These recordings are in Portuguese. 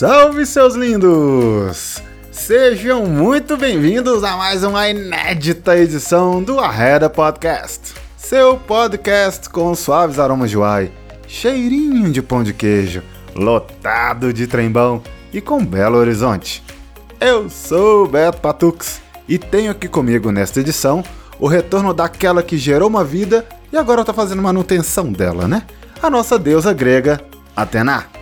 Salve, seus lindos! Sejam muito bem-vindos a mais uma inédita edição do Arreda Podcast, seu podcast com suaves aromas de uai, cheirinho de pão de queijo, lotado de trembão e com belo horizonte. Eu sou o Beto Patux e tenho aqui comigo nesta edição o retorno daquela que gerou uma vida e agora tá fazendo manutenção dela, né? A nossa deusa grega, Atena.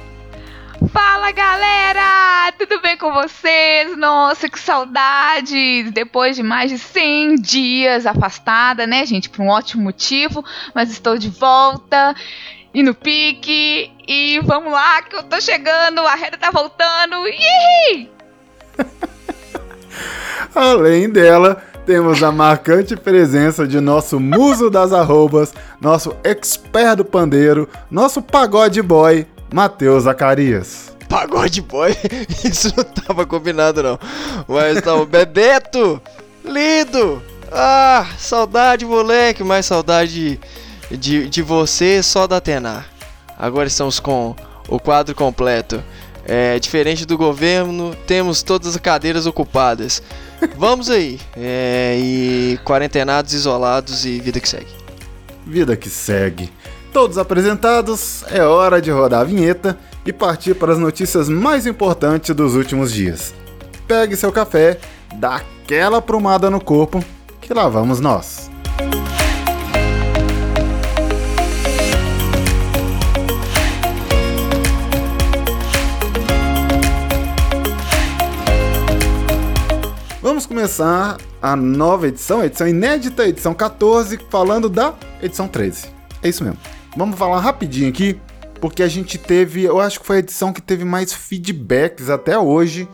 Fala galera! Tudo bem com vocês? Nossa, que saudade! Depois de mais de 100 dias afastada, né, gente? Por um ótimo motivo, mas estou de volta e no pique. E vamos lá, que eu tô chegando, a reta tá voltando. Ih! Além dela, temos a marcante presença de nosso muso das arrobas, nosso expert do pandeiro, nosso pagode boy, Matheus Zacarias. Pagode boy? Isso não tava combinado não. Mas tá o Bebeto, lindo. Ah, saudade moleque, mais saudade de, de você só da Atena. Agora estamos com o quadro completo. É, diferente do governo, temos todas as cadeiras ocupadas. Vamos aí. É, e quarentenados, isolados e vida que segue. Vida que segue. Todos apresentados, é hora de rodar a vinheta e partir para as notícias mais importantes dos últimos dias. Pegue seu café, dá aquela prumada no corpo, que lá vamos nós. Vamos começar a nova edição, edição inédita, edição 14, falando da edição 13. É isso mesmo. Vamos falar rapidinho aqui, porque a gente teve, eu acho que foi a edição que teve mais feedbacks até hoje,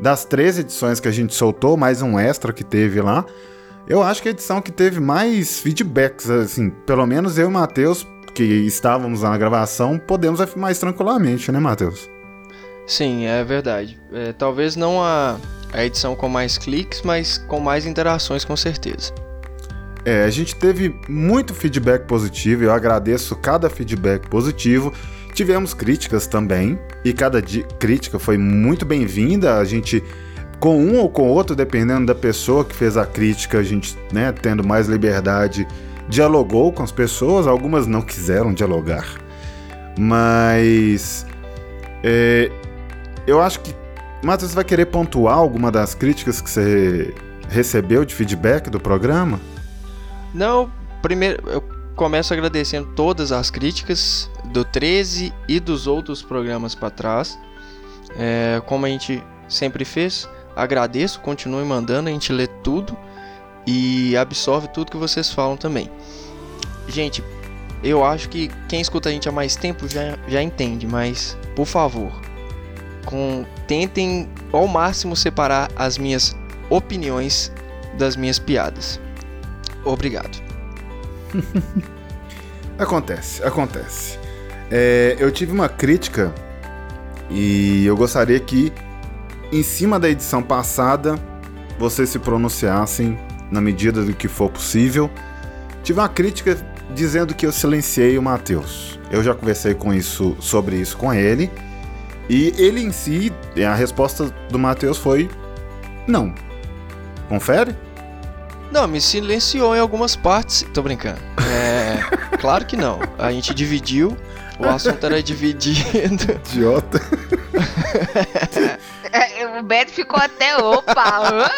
das três edições que a gente soltou, mais um extra que teve lá. Eu acho que a edição que teve mais feedbacks, assim, pelo menos eu e o Matheus, que estávamos na gravação, podemos afirmar tranquilamente, né, Matheus? Sim, é verdade. É, talvez não a a edição com mais cliques, mas com mais interações com certeza. É, a gente teve muito feedback positivo, eu agradeço cada feedback positivo. Tivemos críticas também, e cada crítica foi muito bem-vinda. A gente, com um ou com outro, dependendo da pessoa que fez a crítica, a gente, né, tendo mais liberdade, dialogou com as pessoas. Algumas não quiseram dialogar, mas é, eu acho que Matheus, você vai querer pontuar alguma das críticas que você recebeu de feedback do programa? Não, primeiro eu começo agradecendo todas as críticas do 13 e dos outros programas para trás. É, como a gente sempre fez, agradeço, continue mandando, a gente lê tudo e absorve tudo que vocês falam também. Gente, eu acho que quem escuta a gente há mais tempo já, já entende, mas por favor, com tentem ao máximo separar as minhas opiniões das minhas piadas. Obrigado. acontece, acontece. É, eu tive uma crítica e eu gostaria que, em cima da edição passada, vocês se pronunciassem na medida do que for possível. Tive uma crítica dizendo que eu silenciei o Matheus. Eu já conversei com isso sobre isso com ele e ele em si, a resposta do Matheus foi não. Confere? Não, me silenciou em algumas partes. Tô brincando. É. claro que não. A gente dividiu. O assunto era dividido. Idiota. É, o Beto ficou até opa!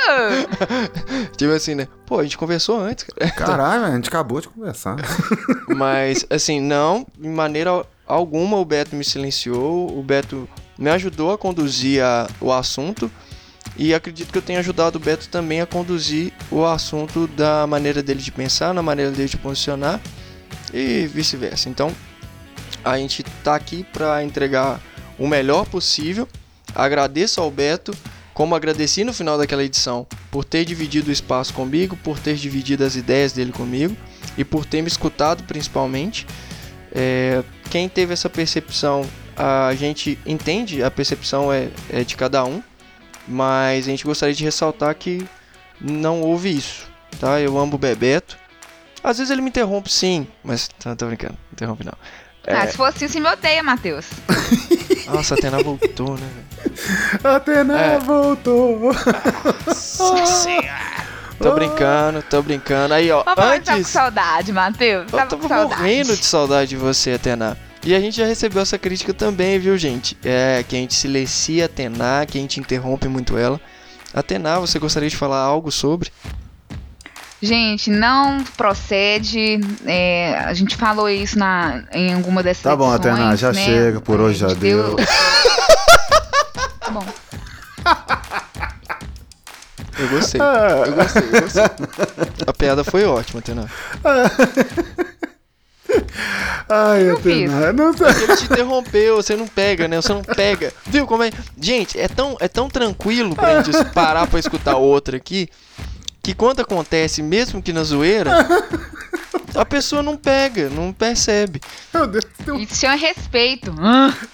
tipo assim, né? Pô, a gente conversou antes. Caralho, a gente acabou de conversar. Mas, assim, não, de maneira alguma o Beto me silenciou. O Beto me ajudou a conduzir a, o assunto e acredito que eu tenha ajudado o Beto também a conduzir o assunto da maneira dele de pensar, na maneira dele de posicionar e vice-versa. Então, a gente está aqui para entregar o melhor possível. Agradeço ao Beto, como agradeci no final daquela edição, por ter dividido o espaço comigo, por ter dividido as ideias dele comigo e por ter me escutado principalmente. É, quem teve essa percepção a gente entende, a percepção é, é de cada um, mas a gente gostaria de ressaltar que não houve isso, tá? Eu amo o Bebeto. Às vezes ele me interrompe sim, mas tá, tô brincando, não interrompe não. É. Ah, se for assim, você me odeia, Matheus. Nossa, a Atena voltou, né? A Atena é. voltou. Nossa Tô brincando, tô brincando. Aí, ó, Papai, antes... Tá com saudade, Matheus. Eu tava morrendo de saudade de você, Atena. E a gente já recebeu essa crítica também, viu, gente? É, que a gente silencia a Atena, que a gente interrompe muito ela. Atena, você gostaria de falar algo sobre? Gente, não procede. É, a gente falou isso na, em alguma dessas Tá bom, edições, Atena, já né? chega, por hoje já deu. deu. tá bom. Eu gostei. Eu gostei, eu gostei. A piada foi ótima, Atena. Ai, eu Atena, não tá. Ele te interrompeu, você não pega, né? Você não pega. Viu como é? Gente, é tão, é tão tranquilo pra gente parar pra escutar outra aqui que quando acontece, mesmo que na zoeira, a pessoa não pega, não percebe. Meu Deus, um... Isso chama respeito.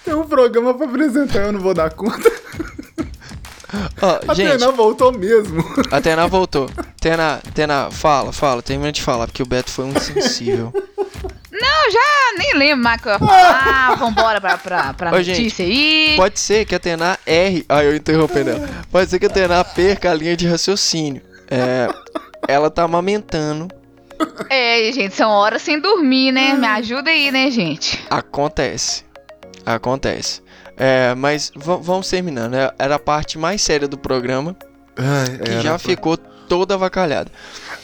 Tem um programa pra apresentar, eu não vou dar conta. Oh, a gente, Tena voltou mesmo. A Tena voltou. Tena, Tena, fala, fala, termina de falar, porque o Beto foi um insensível. Não, já nem lembro mais o que eu ia falar. Vambora pra, pra, pra Ô, notícia gente, aí. Pode ser que a Tena erre. Ah, eu interrompendo ela. Pode ser que a Tena perca a linha de raciocínio. É, ela tá amamentando. É, gente, são horas sem dormir, né? Me ajuda aí, né, gente? Acontece. Acontece. É, mas vamos terminando. É, era a parte mais séria do programa. Ai, que já ficou toda avacalhada.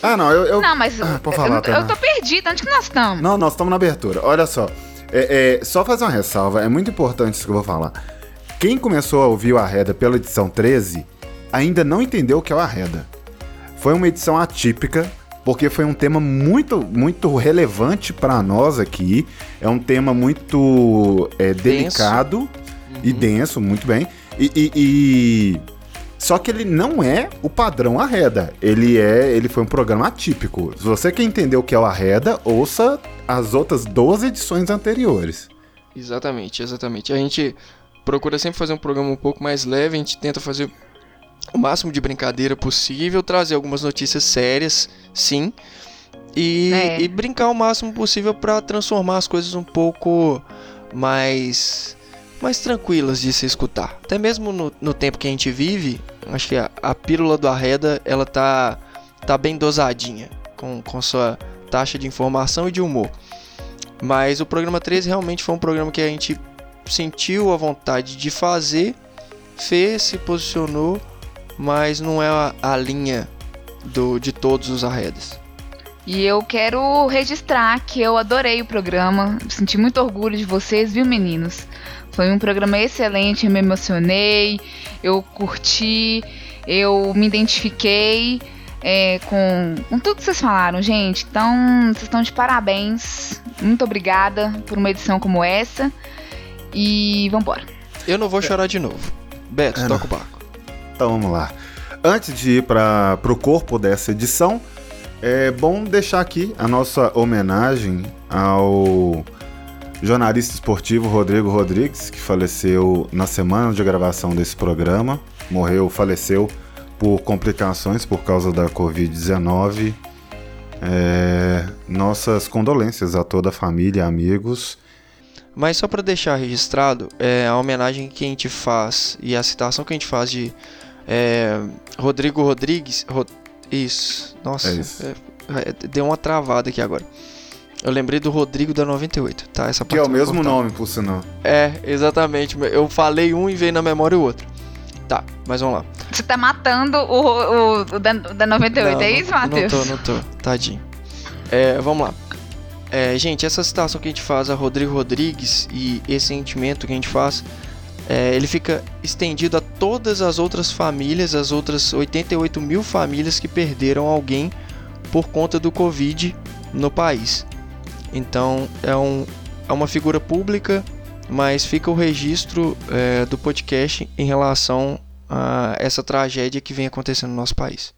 Ah, não, eu. eu... Não, mas. Ah, pode falar, eu, eu tô perdida. Onde que nós estamos? Não, nós estamos na abertura. Olha só. É, é, só fazer uma ressalva, é muito importante isso que eu vou falar. Quem começou a ouvir o Arreda pela edição 13 ainda não entendeu o que é o Arreda. Foi uma edição atípica, porque foi um tema muito, muito relevante para nós aqui. É um tema muito é, delicado uhum. e denso, muito bem. E, e, e, só que ele não é o padrão Arreda. Ele é, ele foi um programa atípico. Se você quer entender o que é o Arreda, ouça as outras 12 edições anteriores. Exatamente, exatamente. A gente procura sempre fazer um programa um pouco mais leve, a gente tenta fazer o máximo de brincadeira possível, trazer algumas notícias sérias, sim, e, é. e brincar o máximo possível para transformar as coisas um pouco mais mais tranquilas de se escutar. Até mesmo no, no tempo que a gente vive, acho que a, a pílula do Arreda ela tá, tá bem dosadinha com, com sua taxa de informação e de humor. Mas o programa 13 realmente foi um programa que a gente sentiu a vontade de fazer, fez, se posicionou mas não é a, a linha do, de todos os arredas. E eu quero registrar que eu adorei o programa, senti muito orgulho de vocês, viu, meninos? Foi um programa excelente, eu me emocionei, eu curti, eu me identifiquei é, com, com tudo que vocês falaram, gente. Então, vocês estão de parabéns. Muito obrigada por uma edição como essa. E vambora. Eu não vou chorar de novo. Beto, é, toca o barco. Então vamos lá. Antes de ir para o corpo dessa edição, é bom deixar aqui a nossa homenagem ao jornalista esportivo Rodrigo Rodrigues, que faleceu na semana de gravação desse programa. Morreu, faleceu por complicações por causa da Covid-19. É, nossas condolências a toda a família, amigos. Mas só para deixar registrado, é, a homenagem que a gente faz e a citação que a gente faz de é, Rodrigo Rodrigues. Ro, isso. Nossa. É isso. É, é deu uma travada aqui agora. Eu lembrei do Rodrigo da 98, tá? Essa que é o mesmo cortar. nome, por sinal. É, exatamente. Eu falei um e veio na memória o outro. Tá, mas vamos lá. Você tá matando o, o, o da, da 98, não, é isso, Matheus? Não tô, não tô. Tadinho. É, vamos lá. É, gente, essa citação que a gente faz a Rodrigo Rodrigues e esse sentimento que a gente faz é, ele fica estendido a todas as outras famílias, as outras 88 mil famílias que perderam alguém por conta do Covid no país. Então é, um, é uma figura pública, mas fica o registro é, do podcast em relação a essa tragédia que vem acontecendo no nosso país.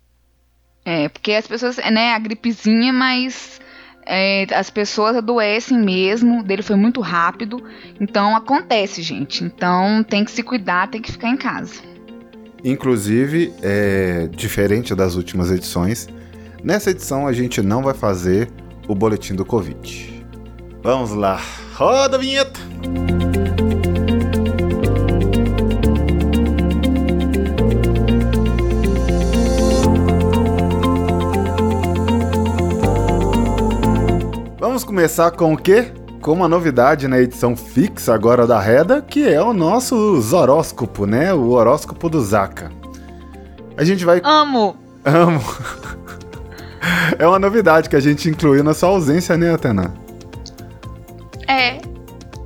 É, porque as pessoas, né, a gripezinha, mas é, as pessoas adoecem mesmo, dele foi muito rápido. Então acontece, gente. Então tem que se cuidar, tem que ficar em casa. Inclusive, é, diferente das últimas edições, nessa edição a gente não vai fazer o boletim do Covid. Vamos lá, roda a vinheta! Vamos começar com o quê? Com uma novidade na edição fixa agora da Reda, que é o nosso horóscopo, né? O horóscopo do Zaka. A gente vai. Amo! Amo! é uma novidade que a gente incluiu na sua ausência, né, Atena? É.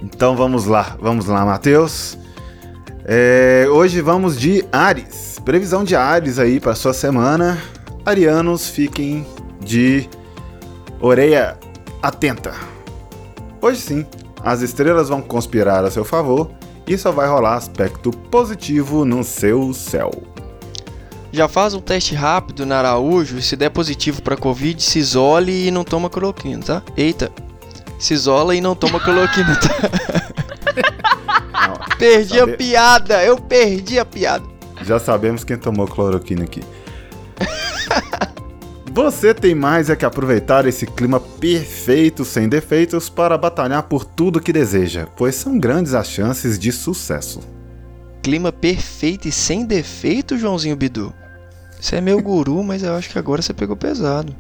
Então vamos lá, vamos lá, Matheus. É, hoje vamos de Ares. Previsão de Ares aí para sua semana. Arianos, fiquem de orelha atenta. Hoje sim, as estrelas vão conspirar a seu favor e só vai rolar aspecto positivo no seu céu. Já faz um teste rápido na Araújo e se der positivo para Covid, se isole e não toma cloroquina, tá? Eita, se isola e não toma cloroquina, tá? Não, perdi sabe... a piada, eu perdi a piada. Já sabemos quem tomou cloroquina aqui. Você tem mais é que aproveitar esse clima perfeito, sem defeitos, para batalhar por tudo que deseja, pois são grandes as chances de sucesso. Clima perfeito e sem defeito, Joãozinho Bidu? Você é meu guru, mas eu acho que agora você pegou pesado.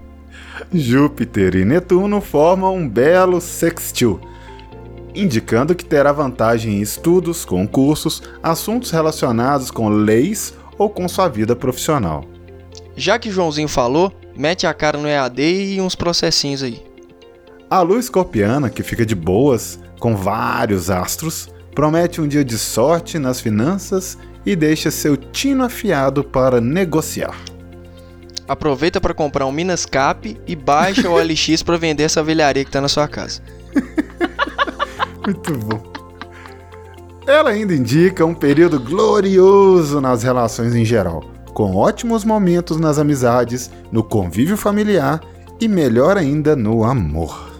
Júpiter e Netuno formam um belo sextil, indicando que terá vantagem em estudos, concursos, assuntos relacionados com leis ou com sua vida profissional. Já que Joãozinho falou, mete a cara no EAD e uns processinhos aí. A lua escorpiana, que fica de boas, com vários astros, promete um dia de sorte nas finanças e deixa seu tino afiado para negociar. Aproveita para comprar um Minascap e baixa o OLX para vender essa velharia que está na sua casa. Muito bom. Ela ainda indica um período glorioso nas relações em geral com ótimos momentos nas amizades, no convívio familiar e melhor ainda no amor.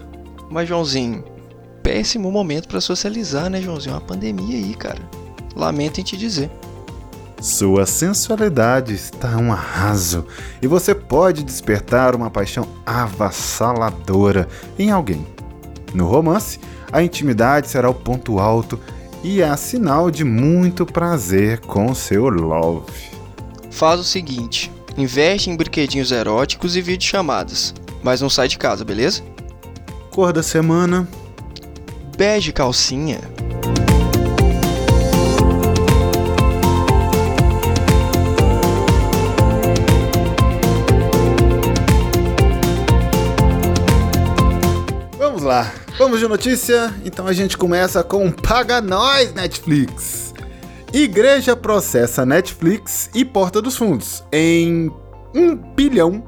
Mas Joãozinho, péssimo momento para socializar, né, Joãozinho? Uma pandemia aí, cara. Lamento em te dizer. Sua sensualidade está um arraso e você pode despertar uma paixão avassaladora em alguém. No romance, a intimidade será o ponto alto e é sinal de muito prazer com seu love faz o seguinte: investe em brinquedinhos eróticos e videochamadas, mas não sai de casa, beleza? Cor da semana: bege calcinha. Vamos lá, vamos de notícia? Então a gente começa com Paga Nós Netflix. Igreja processa Netflix e Porta dos Fundos em um bilhão,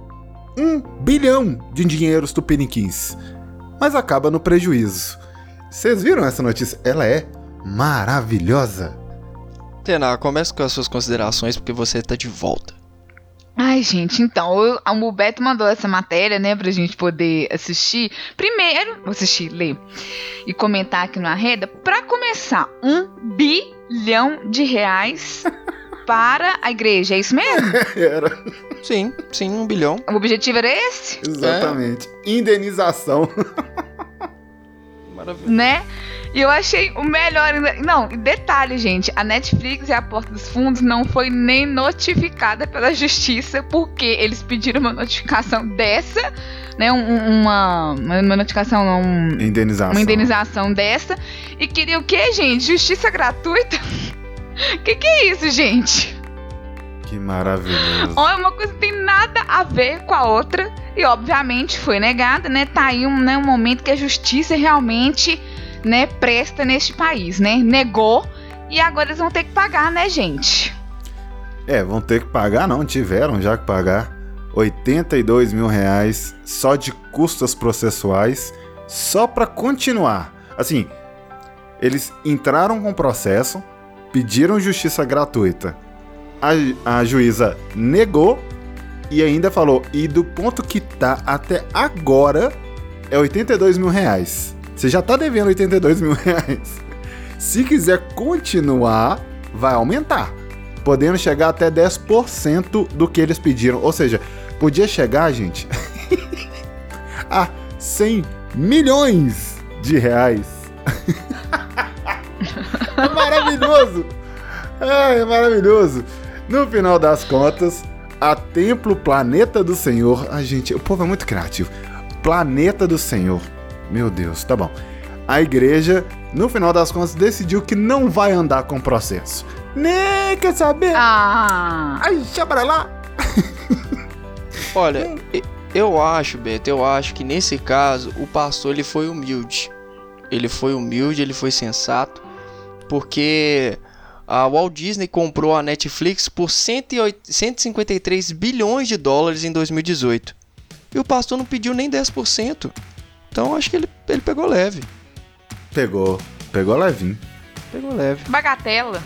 um bilhão de dinheiros tupiniquins, mas acaba no prejuízo. Vocês viram essa notícia? Ela é maravilhosa. Tena, comece com as suas considerações porque você está de volta. Ai, gente, então, eu, o Beto mandou essa matéria, né, pra gente poder assistir. Primeiro, assistir, ler e comentar aqui no Arreda. Pra começar, um bilhão de reais para a igreja, é isso mesmo? era. Sim, sim, um bilhão. O objetivo era esse? Exatamente. É. Indenização. Maravilha. Né? E eu achei o melhor. Não, detalhe, gente: a Netflix e a Porta dos Fundos não foi nem notificada pela justiça, porque eles pediram uma notificação dessa, né? Um, uma, uma notificação, um, indenização. uma indenização dessa. E queria o quê, gente? Justiça gratuita? que que é isso, gente? Que maravilhoso. Olha, uma coisa que tem nada a ver com a outra. E obviamente foi negada, né? Tá aí um, né, um momento que a justiça realmente né, presta neste país, né? Negou e agora eles vão ter que pagar, né, gente? É, vão ter que pagar, não, tiveram já que pagar 82 mil reais só de custas processuais, só para continuar. Assim, eles entraram com o processo, pediram justiça gratuita, a, a juíza negou e ainda falou, e do ponto que tá até agora é 82 mil reais. Você já tá devendo 82 mil reais. Se quiser continuar, vai aumentar. Podendo chegar até 10% do que eles pediram. Ou seja, podia chegar, gente, a 100 milhões de reais. é maravilhoso! É, é maravilhoso! No final das contas, a Templo Planeta do Senhor. A gente, o povo é muito criativo. Planeta do Senhor. Meu Deus, tá bom. A igreja, no final das contas, decidiu que não vai andar com o processo. Nem quer saber? Ah. Ai, deixa pra lá! Olha, eu acho, Beto, eu acho que nesse caso o pastor ele foi humilde. Ele foi humilde, ele foi sensato, porque a Walt Disney comprou a Netflix por 108 153 bilhões de dólares em 2018. E o pastor não pediu nem 10%. Então acho que ele, ele pegou leve. Pegou, pegou levinho. Pegou leve. Bagatela.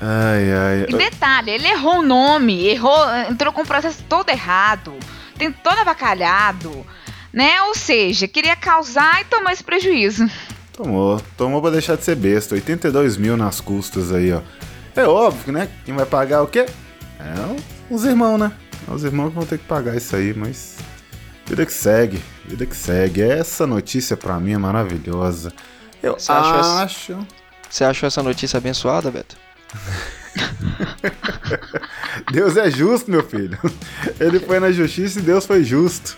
Ai, ai. E detalhe, ele errou o nome, errou, entrou com o processo todo errado, tem todo avacalhado, né? Ou seja, queria causar e tomou esse prejuízo. Tomou, tomou pra deixar de ser besta. 82 mil nas custas aí, ó. É óbvio, né? Quem vai pagar o quê? É os irmãos, né? É os irmãos que vão ter que pagar isso aí, mas. Vida que segue, vida que segue. Essa notícia pra mim é maravilhosa. Eu Você essa- acho. Você achou essa notícia abençoada, Beto? Deus é justo, meu filho. Ele foi na justiça e Deus foi justo.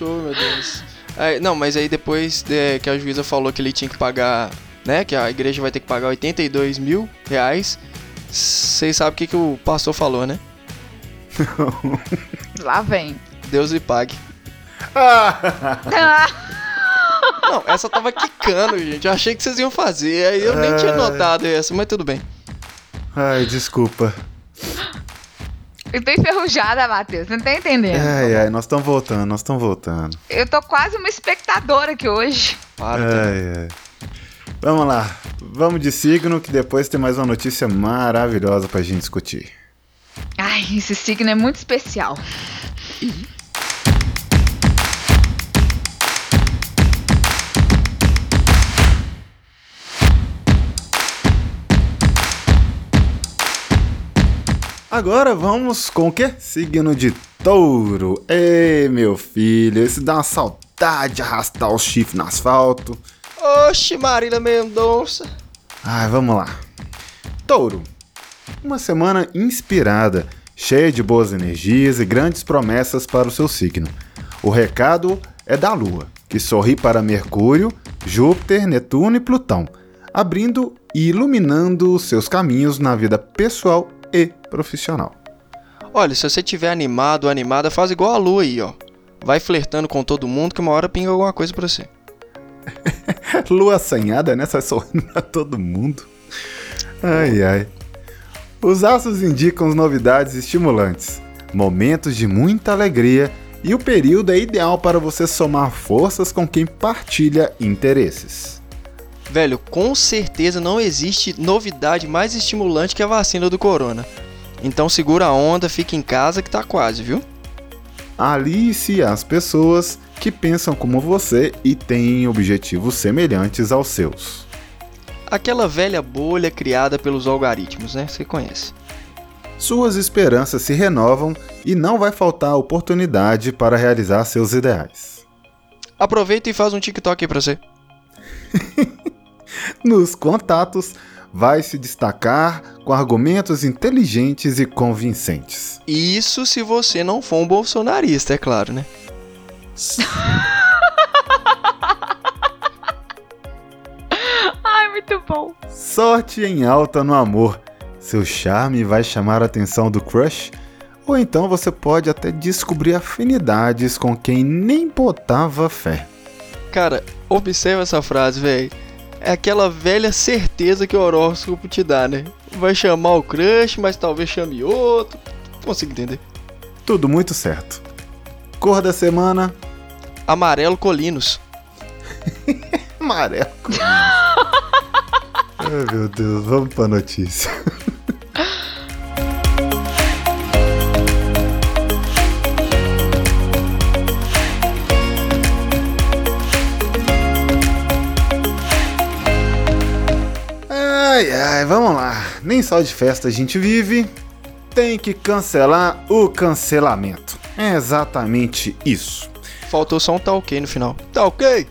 Oh, meu Deus. Aí, não, mas aí depois é, que a juíza falou que ele tinha que pagar, né? Que a igreja vai ter que pagar 82 mil reais. Vocês sabem o que, que o pastor falou, né? Lá vem. Deus lhe pague. Não, essa tava quicando, gente. Eu achei que vocês iam fazer. Aí eu nem tinha Ai. notado essa, mas tudo bem. Ai, desculpa. Eu tô enferrujada, Matheus, você não tá entendendo. Ai, ai, nós estamos voltando, nós estamos voltando. Eu tô quase uma espectadora aqui hoje. Para. Ai, ai. Vamos lá, vamos de signo que depois tem mais uma notícia maravilhosa pra gente discutir. Ai, esse signo é muito especial. Agora vamos com o quê? Signo de touro. Ei, meu filho, esse dá uma saudade de arrastar o chifre no asfalto. Oxe, Marília Mendonça. Ai, vamos lá. Touro. Uma semana inspirada, cheia de boas energias e grandes promessas para o seu signo. O recado é da Lua, que sorri para Mercúrio, Júpiter, Netuno e Plutão, abrindo e iluminando os seus caminhos na vida pessoal e profissional. Olha, se você tiver animado ou animada, faz igual a lua aí, ó. Vai flertando com todo mundo que uma hora pinga alguma coisa pra você. Lua assanhada, né? Sai sorrindo a todo mundo. Ai, ai. Os astros indicam novidades estimulantes, momentos de muita alegria e o período é ideal para você somar forças com quem partilha interesses. Velho, com certeza não existe novidade mais estimulante que a vacina do corona. Então segura a onda, fica em casa que tá quase, viu? Alice as pessoas que pensam como você e têm objetivos semelhantes aos seus. Aquela velha bolha criada pelos algoritmos, né? Você conhece. Suas esperanças se renovam e não vai faltar oportunidade para realizar seus ideais. Aproveita e faz um TikTok aí pra você. Nos contatos, vai se destacar com argumentos inteligentes e convincentes. Isso se você não for um bolsonarista, é claro, né? Ai, muito bom. Sorte em alta no amor. Seu charme vai chamar a atenção do crush, ou então você pode até descobrir afinidades com quem nem botava fé. Cara, observa essa frase, velho. É aquela velha certeza que o horóscopo te dá, né? Vai chamar o crush, mas talvez chame outro. Consigo entender. Tudo muito certo. Cor da semana: Amarelo Colinos. amarelo. Ai meu Deus, vamos pra notícia. Ai, ai, vamos lá. Nem só de festa a gente vive. Tem que cancelar o cancelamento. É exatamente isso. Faltou só um tá ok no final. Tá ok?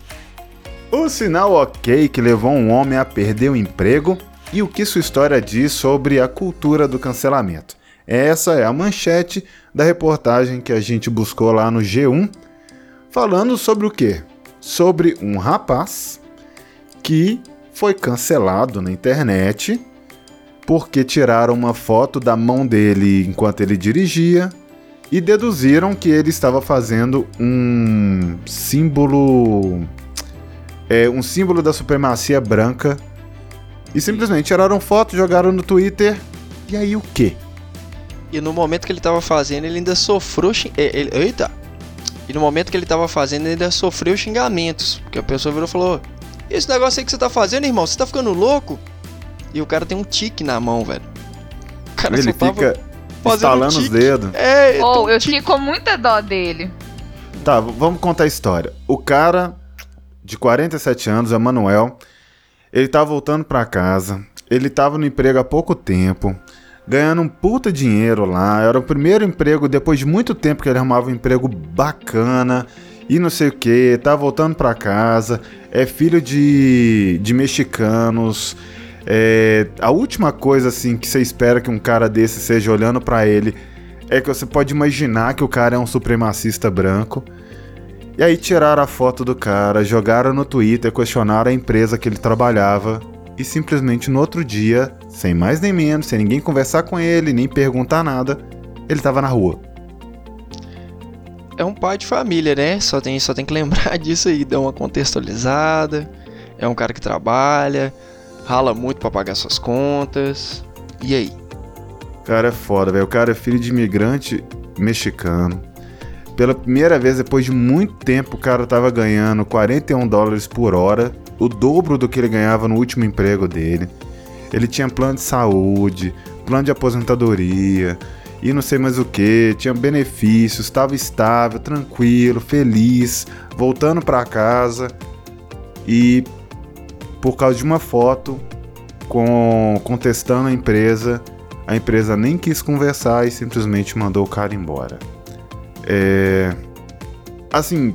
O sinal ok que levou um homem a perder o emprego e o que sua história diz sobre a cultura do cancelamento. Essa é a manchete da reportagem que a gente buscou lá no G1, falando sobre o quê? Sobre um rapaz que foi cancelado na internet porque tiraram uma foto da mão dele enquanto ele dirigia e deduziram que ele estava fazendo um símbolo é, um símbolo da supremacia branca e simplesmente tiraram foto, jogaram no Twitter e aí o quê? E no momento que ele tava fazendo, ele ainda sofreu. É, ele, eita! E no momento que ele tava fazendo, ele ainda sofreu xingamentos. Porque a pessoa virou e falou: Esse negócio aí que você tá fazendo, irmão, você tá ficando louco? E o cara tem um tique na mão, velho. O cara ele fica instalando um os dedos. É, oh, um eu tique. fiquei com muita dó dele. Tá, vamos contar a história. O cara de 47 anos, Emanuel, ele tá voltando para casa. Ele tava no emprego há pouco tempo ganhando um puta dinheiro lá. Era o primeiro emprego depois de muito tempo que ele arrumava um emprego bacana e não sei o que. Tá voltando para casa, é filho de, de mexicanos. É, a última coisa assim que você espera que um cara desse seja olhando para ele é que você pode imaginar que o cara é um supremacista branco. E aí tiraram a foto do cara, jogaram no Twitter, questionaram a empresa que ele trabalhava e simplesmente no outro dia, sem mais nem menos, sem ninguém conversar com ele, nem perguntar nada, ele estava na rua. É um pai de família, né? Só tem, só tem que lembrar disso aí, dar uma contextualizada. É um cara que trabalha, rala muito para pagar suas contas. E aí? Cara é foda, velho. O cara é filho de imigrante mexicano. Pela primeira vez, depois de muito tempo, o cara tava ganhando 41 dólares por hora o dobro do que ele ganhava no último emprego dele. Ele tinha plano de saúde, plano de aposentadoria e não sei mais o que, tinha benefícios, estava estável, tranquilo, feliz, voltando para casa e por causa de uma foto com contestando a empresa, a empresa nem quis conversar e simplesmente mandou o cara embora. É, assim,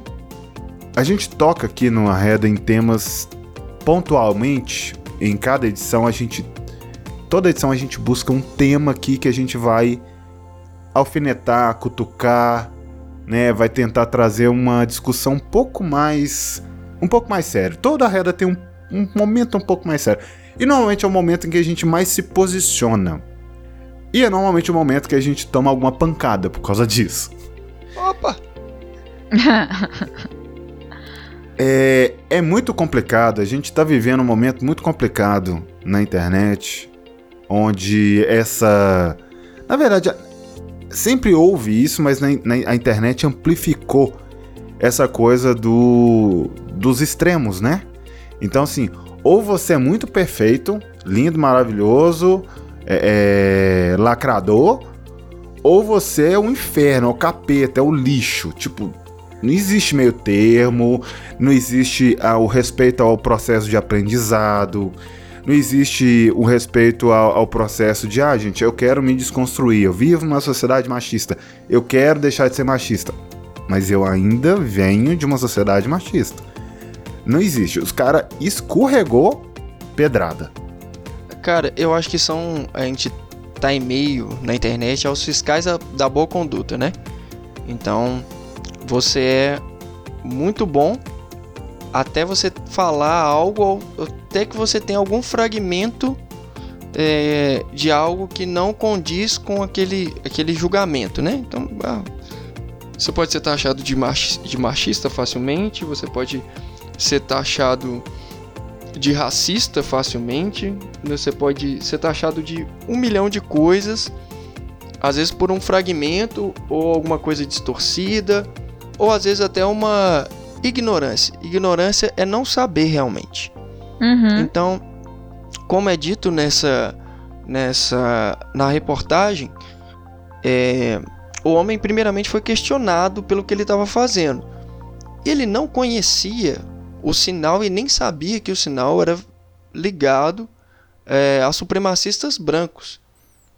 a gente toca aqui no Arreda em temas pontualmente, em cada edição, a gente. Toda edição a gente busca um tema aqui que a gente vai alfinetar, cutucar, né? Vai tentar trazer uma discussão um pouco mais. um pouco mais sério. Toda reda tem um, um momento um pouco mais sério. E normalmente é o momento em que a gente mais se posiciona. E é normalmente o momento que a gente toma alguma pancada por causa disso. Opa! É, é muito complicado, a gente está vivendo um momento muito complicado na internet, onde essa. Na verdade, sempre houve isso, mas na, na, a internet amplificou essa coisa do, dos extremos, né? Então, assim, ou você é muito perfeito, lindo, maravilhoso, é, é, lacrador, ou você é o inferno, é o capeta, é o lixo. Tipo, não existe meio termo, não existe ah, o respeito ao processo de aprendizado, não existe o respeito ao, ao, processo de, ah, gente, eu quero me desconstruir, eu vivo numa sociedade machista, eu quero deixar de ser machista, mas eu ainda venho de uma sociedade machista. Não existe. Os caras escorregou pedrada. Cara, eu acho que são. A gente tá em meio na internet aos fiscais da boa conduta, né? Então, você é muito bom até você falar algo, até que você tem algum fragmento é, de algo que não condiz com aquele, aquele julgamento, né? Então, ah, você pode ser taxado de, mach, de machista facilmente, você pode ser taxado de racista facilmente, você pode ser taxado de um milhão de coisas, às vezes por um fragmento ou alguma coisa distorcida ou às vezes até uma ignorância. Ignorância é não saber realmente. Uhum. Então, como é dito nessa, nessa na reportagem, é, o homem primeiramente foi questionado pelo que ele estava fazendo. Ele não conhecia o sinal e nem sabia que o sinal era ligado é, a supremacistas brancos.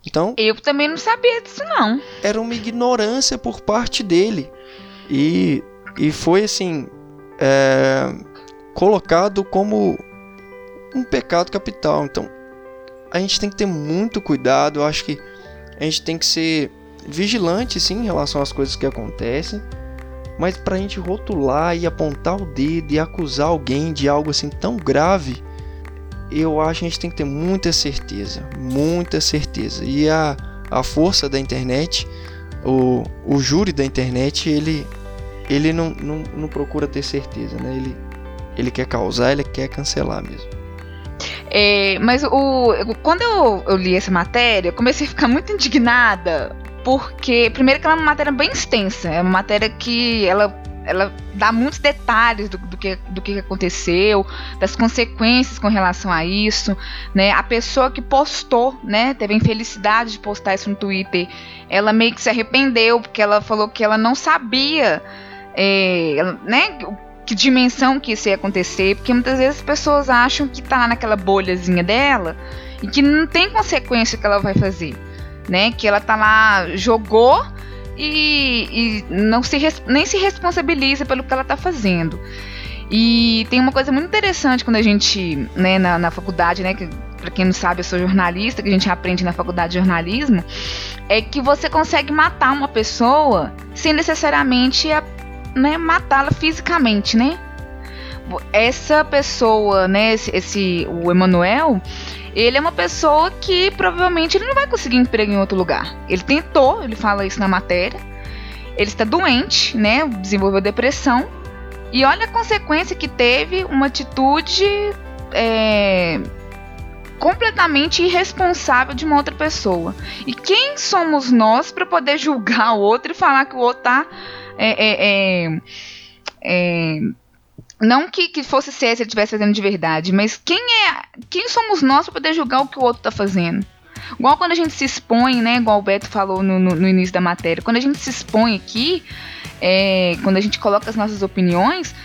Então, eu também não sabia disso não. Era uma ignorância por parte dele. E, e foi assim. É, colocado como um pecado capital. Então, a gente tem que ter muito cuidado. Eu acho que a gente tem que ser vigilante, sim, em relação às coisas que acontecem. Mas para a gente rotular e apontar o dedo e acusar alguém de algo assim tão grave, eu acho que a gente tem que ter muita certeza, muita certeza. E a, a força da internet, o, o júri da internet, ele, ele não, não, não procura ter certeza, né? Ele, ele quer causar, ele quer cancelar mesmo. É, mas o, quando eu, eu, li essa matéria, eu comecei a ficar muito indignada, porque, primeiro, que ela é uma matéria bem extensa, é uma matéria que ela ela dá muitos detalhes do, do, que, do que aconteceu, das consequências com relação a isso, né? A pessoa que postou, né, teve a infelicidade de postar isso no Twitter, ela meio que se arrependeu porque ela falou que ela não sabia, é, né, que dimensão que isso ia acontecer, porque muitas vezes as pessoas acham que tá naquela bolhazinha dela e que não tem consequência que ela vai fazer, né? Que ela tá lá, jogou e, e não se, nem se responsabiliza pelo que ela está fazendo. E tem uma coisa muito interessante quando a gente, né, na, na faculdade, né, que para quem não sabe, eu sou jornalista, que a gente aprende na faculdade de jornalismo, é que você consegue matar uma pessoa sem necessariamente né, matá-la fisicamente, né? Essa pessoa, né, esse, esse o Emanuel, ele é uma pessoa que provavelmente ele não vai conseguir emprego em outro lugar. Ele tentou, ele fala isso na matéria. Ele está doente, né? Desenvolveu depressão. E olha a consequência que teve uma atitude é, completamente irresponsável de uma outra pessoa. E quem somos nós para poder julgar o outro e falar que o outro tá é, é, é, é não que, que fosse ser se ele estivesse fazendo de verdade, mas quem é. Quem somos nós para poder julgar o que o outro está fazendo? Igual quando a gente se expõe, né? Igual o Beto falou no, no, no início da matéria. Quando a gente se expõe aqui, é, quando a gente coloca as nossas opiniões,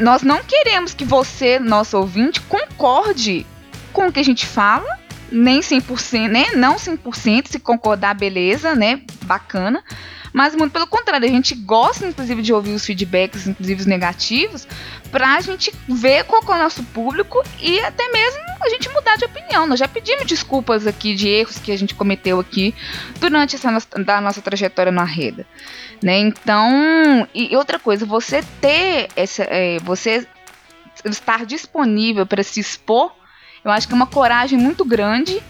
nós não queremos que você, nosso ouvinte, concorde com o que a gente fala, nem 100%, né? Não 100%, se concordar, beleza, né? Bacana. Mas muito pelo contrário, a gente gosta, inclusive, de ouvir os feedbacks, inclusive os negativos, pra gente ver qual é o nosso público e até mesmo a gente mudar de opinião. Nós já pedimos desculpas aqui de erros que a gente cometeu aqui durante essa nossa, da nossa trajetória na rede. Né? Então, e outra coisa, você ter essa. É, você estar disponível para se expor, eu acho que é uma coragem muito grande,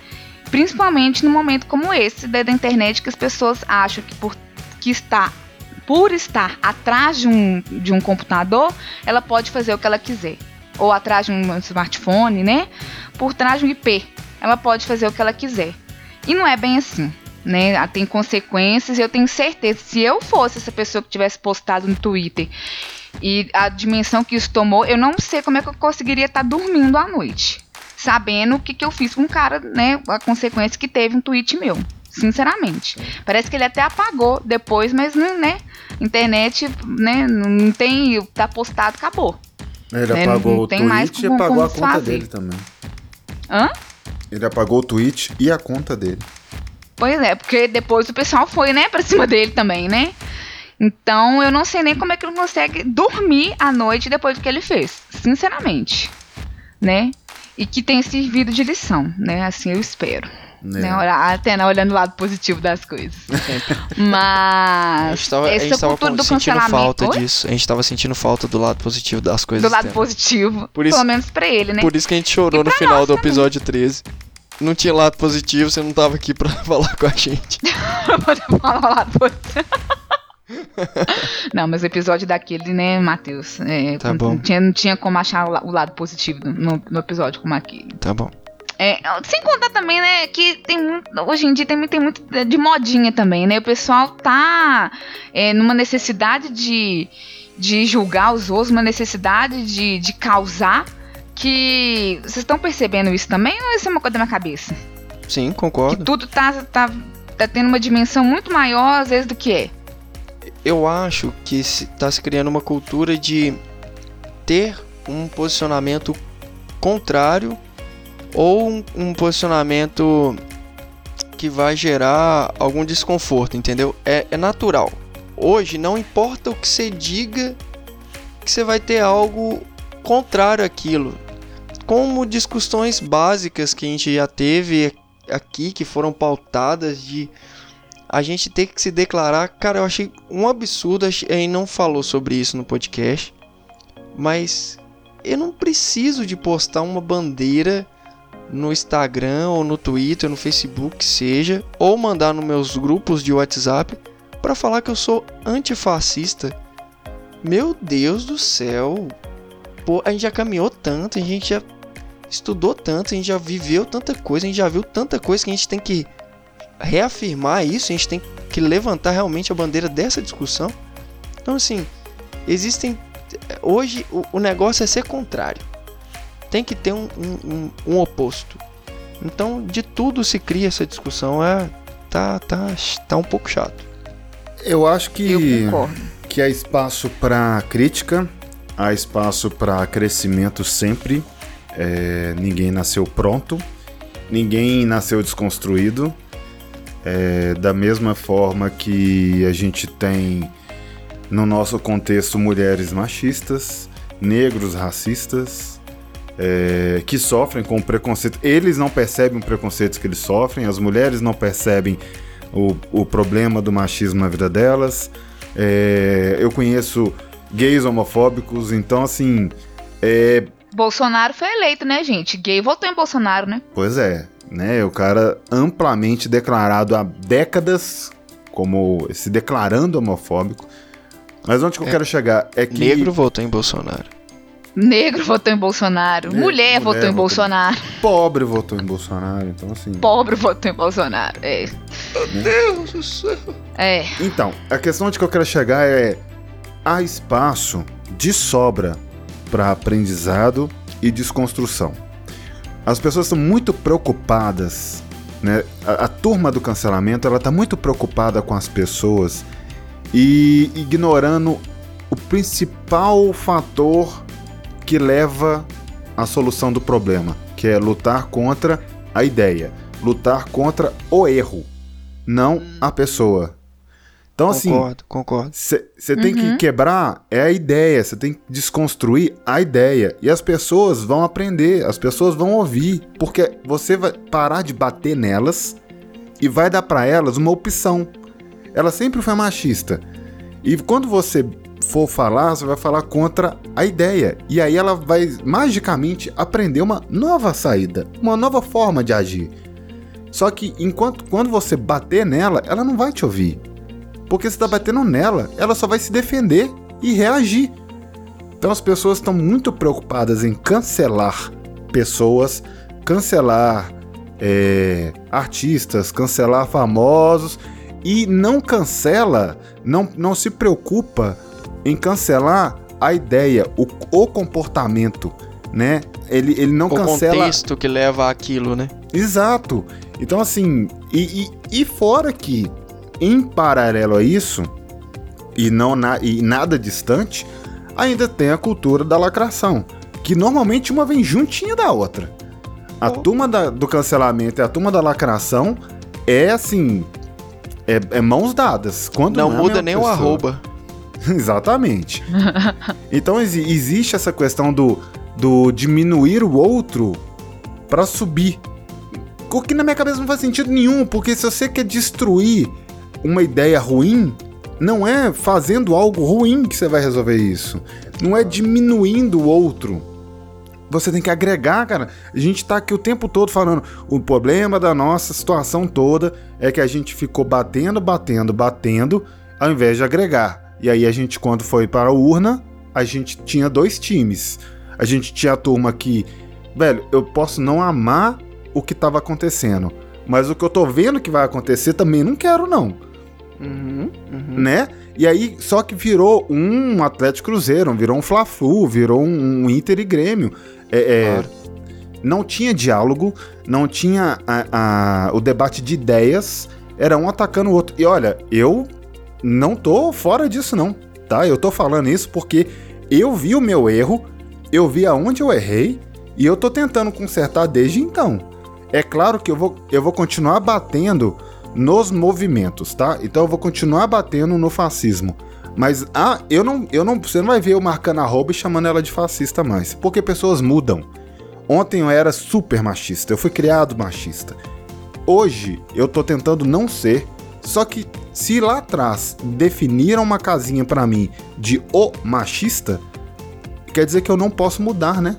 principalmente num momento como esse da, da internet, que as pessoas acham que por que está por estar atrás de um, de um computador, ela pode fazer o que ela quiser. Ou atrás de um smartphone, né? Por trás de um IP, ela pode fazer o que ela quiser. E não é bem assim, né? Tem consequências. Eu tenho certeza, se eu fosse essa pessoa que tivesse postado no Twitter e a dimensão que isso tomou, eu não sei como é que eu conseguiria estar dormindo à noite, sabendo o que, que eu fiz com o cara, né? A consequência que teve um tweet meu sinceramente. Parece que ele até apagou depois, mas né, internet, né, não tem, tá postado, acabou. Ele né, apagou o tweet e apagou a conta fazer. dele também. Hã? Ele apagou o tweet e a conta dele. Pois é, porque depois o pessoal foi, né, pra cima dele também, né? Então eu não sei nem como é que ele consegue dormir à noite depois do que ele fez, sinceramente, né? E que tem servido de lição, né? Assim eu espero. Né? né? Até né, olhando o lado positivo das coisas. Mas. A gente tava, a gente tava do sentindo falta Oi? disso. A gente tava sentindo falta do lado positivo das coisas. Do lado positivo. Por isso, pelo menos pra ele, né? Por isso que a gente chorou no final do episódio também. 13. Não tinha lado positivo, você não tava aqui pra falar com a gente. Pode falar o lado positivo. não, mas o episódio daquele, né, Matheus? É, tá bom. Não tinha, não tinha como achar o lado positivo no, no episódio como aquele. Tá bom. É, sem contar também, né, que tem muito, hoje em dia tem, tem muito de modinha também, né? O pessoal tá é, numa necessidade de, de julgar os outros, uma necessidade de, de causar. Que vocês estão percebendo isso também ou isso é uma coisa da minha cabeça? Sim, concordo. Que tudo tá, tá, tá tendo uma dimensão muito maior às vezes do que é. Eu acho que está se criando uma cultura de ter um posicionamento contrário ou um, um posicionamento que vai gerar algum desconforto, entendeu? É, é natural. Hoje, não importa o que você diga, que você vai ter algo contrário àquilo. Como discussões básicas que a gente já teve aqui, que foram pautadas de a gente ter que se declarar. Cara, eu achei um absurdo, a gente não falou sobre isso no podcast, mas eu não preciso de postar uma bandeira no Instagram ou no Twitter, no Facebook, seja, ou mandar nos meus grupos de WhatsApp para falar que eu sou antifascista. Meu Deus do céu. Pô, a gente já caminhou tanto, a gente já estudou tanto, a gente já viveu tanta coisa, a gente já viu tanta coisa que a gente tem que reafirmar isso, a gente tem que levantar realmente a bandeira dessa discussão. Então, assim, existem. Hoje o, o negócio é ser contrário. Tem que ter um, um, um, oposto. Então, de tudo se cria essa discussão. É, tá, tá, tá um pouco chato. Eu acho que, Eu que há espaço para crítica, há espaço para crescimento sempre. É, ninguém nasceu pronto, ninguém nasceu desconstruído. É, da mesma forma que a gente tem no nosso contexto mulheres machistas, negros racistas, é, que sofrem com preconceito. Eles não percebem o preconceito que eles sofrem, as mulheres não percebem o, o problema do machismo na vida delas. É, eu conheço gays homofóbicos, então assim. É... Bolsonaro foi eleito, né, gente? Gay votou em Bolsonaro, né? Pois é né? O cara amplamente declarado há décadas como se declarando homofóbico. Mas onde que eu é, quero chegar é que negro votou em Bolsonaro. Negro votou em Bolsonaro. Mulher, mulher votou, votou em Bolsonaro. Pobre votou em Bolsonaro, então assim. Pobre votou em Bolsonaro. É. Meu né? Deus do céu. É. Então, a questão onde que eu quero chegar é há espaço de sobra para aprendizado e desconstrução. As pessoas estão muito preocupadas, né? A, a turma do cancelamento, ela está muito preocupada com as pessoas e ignorando o principal fator que leva à solução do problema, que é lutar contra a ideia, lutar contra o erro, não a pessoa. Então, assim. Concordo, concordo. Você tem que uhum. quebrar é a ideia, você tem que desconstruir a ideia. E as pessoas vão aprender, as pessoas vão ouvir. Porque você vai parar de bater nelas e vai dar para elas uma opção. Ela sempre foi machista. E quando você for falar, você vai falar contra a ideia. E aí ela vai magicamente aprender uma nova saída, uma nova forma de agir. Só que enquanto quando você bater nela, ela não vai te ouvir. Porque você está batendo nela, ela só vai se defender e reagir. Então as pessoas estão muito preocupadas em cancelar pessoas, cancelar é, artistas, cancelar famosos e não cancela, não, não se preocupa em cancelar a ideia, o, o comportamento, né? Ele, ele não o cancela. O contexto que leva aquilo, né? Exato. Então, assim, e, e, e fora que em paralelo a isso, e, não na, e nada distante, ainda tem a cultura da lacração, que normalmente uma vem juntinha da outra. A oh. turma da, do cancelamento e a turma da lacração é assim. É, é mãos dadas. Quando não, não é muda nem pessoa. o arroba. Exatamente. então ex existe essa questão do, do diminuir o outro para subir. O que na minha cabeça não faz sentido nenhum, porque se você quer destruir uma ideia ruim, não é fazendo algo ruim que você vai resolver isso. Não é diminuindo o outro. Você tem que agregar, cara. A gente tá aqui o tempo todo falando. O problema da nossa situação toda é que a gente ficou batendo, batendo, batendo, ao invés de agregar. E aí a gente, quando foi para a urna, a gente tinha dois times. A gente tinha a turma que, velho, eu posso não amar o que estava acontecendo, mas o que eu tô vendo que vai acontecer também não quero, não. Uhum, uhum. Né? E aí, só que virou um Atlético Cruzeiro, virou um Fla-Flu, virou um, Inter e Grêmio. É, é. Não tinha diálogo, não tinha a, a, o debate de ideias, era um atacando o outro. E olha, eu não tô fora disso não, tá? Eu tô falando isso porque eu vi o meu erro, eu vi aonde eu errei e eu tô tentando consertar desde então. É claro que eu vou, eu vou continuar batendo nos movimentos, tá? Então eu vou continuar batendo no fascismo. Mas ah, eu não, eu não, você não vai ver eu marcando arroba e chamando ela de fascista mais. Porque pessoas mudam. Ontem eu era super machista, eu fui criado machista. Hoje eu tô tentando não ser, só que se lá atrás definiram uma casinha para mim de o machista, quer dizer que eu não posso mudar, né?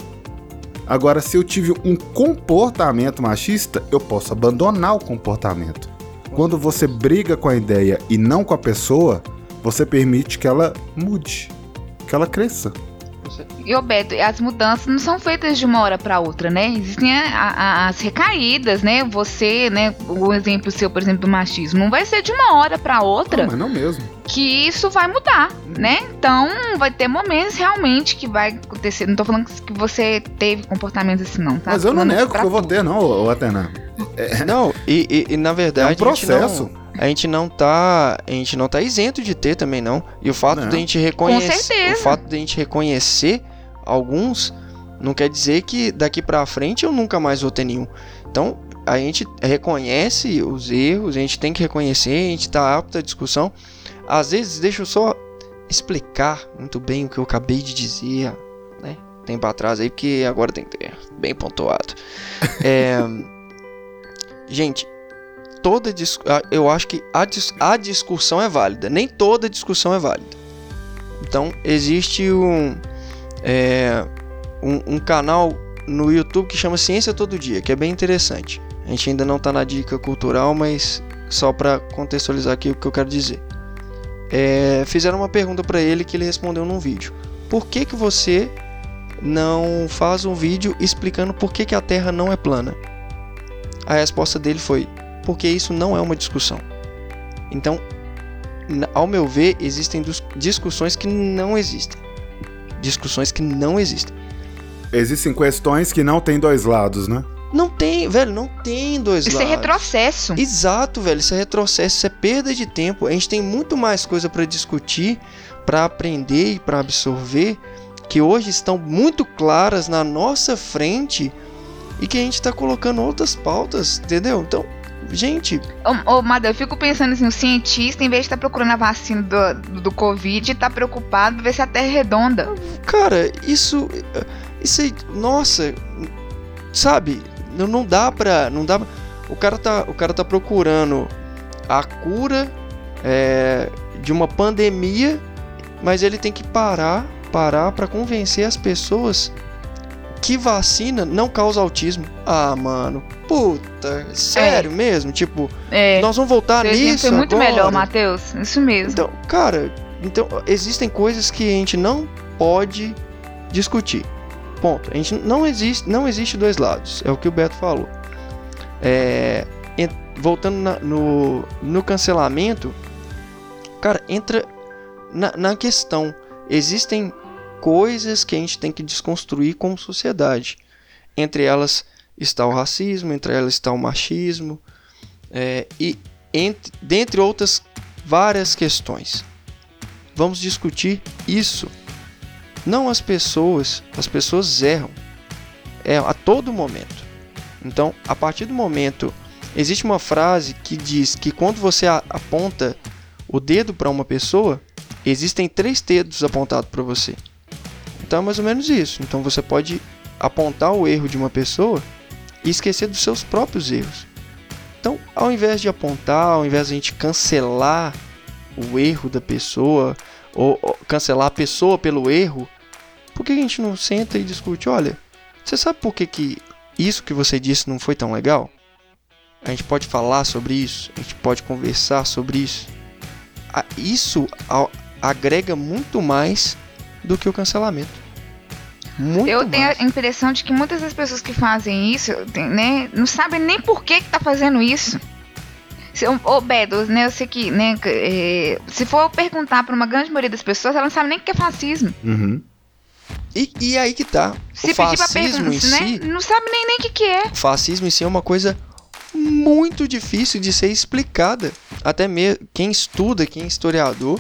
Agora, se eu tive um comportamento machista, eu posso abandonar o comportamento. Quando você briga com a ideia e não com a pessoa, você permite que ela mude, que ela cresça. E, Beto, as mudanças não são feitas de uma hora para outra, né? Existem a, a, as recaídas, né? Você, né? O exemplo seu, por exemplo, do machismo, não vai ser de uma hora para outra. Não, mas não mesmo. Que isso vai mudar, né? Então, vai ter momentos realmente que vai acontecer. Não tô falando que você teve comportamentos assim, não, tá? Mas eu não nego que eu vou ter, não, Atena. É... Não, e, e, e, na verdade. É um processo a gente não tá, a gente não tá isento de ter também não. E o fato de a gente reconhecer, o fato de a gente reconhecer alguns não quer dizer que daqui para frente eu nunca mais vou ter nenhum. Então, a gente reconhece os erros, a gente tem que reconhecer, a gente tá apto à discussão. Às vezes, deixa eu só explicar muito bem o que eu acabei de dizer, né? Tempo atrás aí, porque agora tem que ter bem pontuado. é, gente, toda eu acho que a, a discussão é válida. Nem toda discussão é válida. Então existe um, é, um, um, canal no YouTube que chama Ciência Todo Dia, que é bem interessante. A gente ainda não está na dica cultural, mas só para contextualizar aqui o que eu quero dizer. É, fizeram uma pergunta para ele que ele respondeu num vídeo. Por que, que você não faz um vídeo explicando por que, que a Terra não é plana? A resposta dele foi: porque isso não é uma discussão. Então, ao meu ver, existem discussões que não existem. Discussões que não existem. Existem questões que não têm dois lados, né? Não tem, velho, não tem dois isso lados. Isso é retrocesso. Exato, velho, isso é retrocesso, isso é perda de tempo. A gente tem muito mais coisa para discutir, para aprender e para absorver, que hoje estão muito claras na nossa frente e que a gente está colocando outras pautas, entendeu? Então, Gente. Ô, ô Mada, eu fico pensando assim: o cientista, em vez de estar tá procurando a vacina do, do Covid, tá preocupado ver se a Terra é redonda. Cara, isso. Isso aí. Nossa. Sabe? Não, não dá pra. Não dá o cara tá, o cara tá procurando a cura é, de uma pandemia, mas ele tem que parar, parar para convencer as pessoas que vacina não causa autismo. Ah, mano, puta, sério é. mesmo? Tipo, é. nós vamos voltar Seu nisso foi muito agora. melhor, Matheus. Isso mesmo. Então, cara, então existem coisas que a gente não pode discutir. Ponto. A gente não existe, não existe dois lados. É o que o Beto falou. É, voltando na, no, no cancelamento, cara, entra na, na questão. Existem coisas que a gente tem que desconstruir como sociedade. Entre elas está o racismo, entre elas está o machismo, é, e entre, dentre outras várias questões. Vamos discutir isso. Não as pessoas, as pessoas erram é, a todo momento. Então, a partir do momento, existe uma frase que diz que quando você aponta o dedo para uma pessoa, existem três dedos apontados para você. Então é mais ou menos isso. Então você pode apontar o erro de uma pessoa e esquecer dos seus próprios erros. Então, ao invés de apontar, ao invés de a gente cancelar o erro da pessoa, ou, ou cancelar a pessoa pelo erro, por que a gente não senta e discute? Olha, você sabe por que, que isso que você disse não foi tão legal? A gente pode falar sobre isso, a gente pode conversar sobre isso. Isso agrega muito mais do que o cancelamento. Muito eu mais. tenho a impressão de que muitas das pessoas que fazem isso, né, não sabem nem por que, que tá fazendo isso. Ô, Bedo, né, eu sei que, né, é, se for perguntar para uma grande maioria das pessoas, elas não sabem nem o que é fascismo. Uhum. E, e aí que tá. Se o fascismo em né, si, não sabe nem nem o que, que é. O fascismo em si é uma coisa muito difícil de ser explicada. Até mesmo quem estuda, quem é historiador,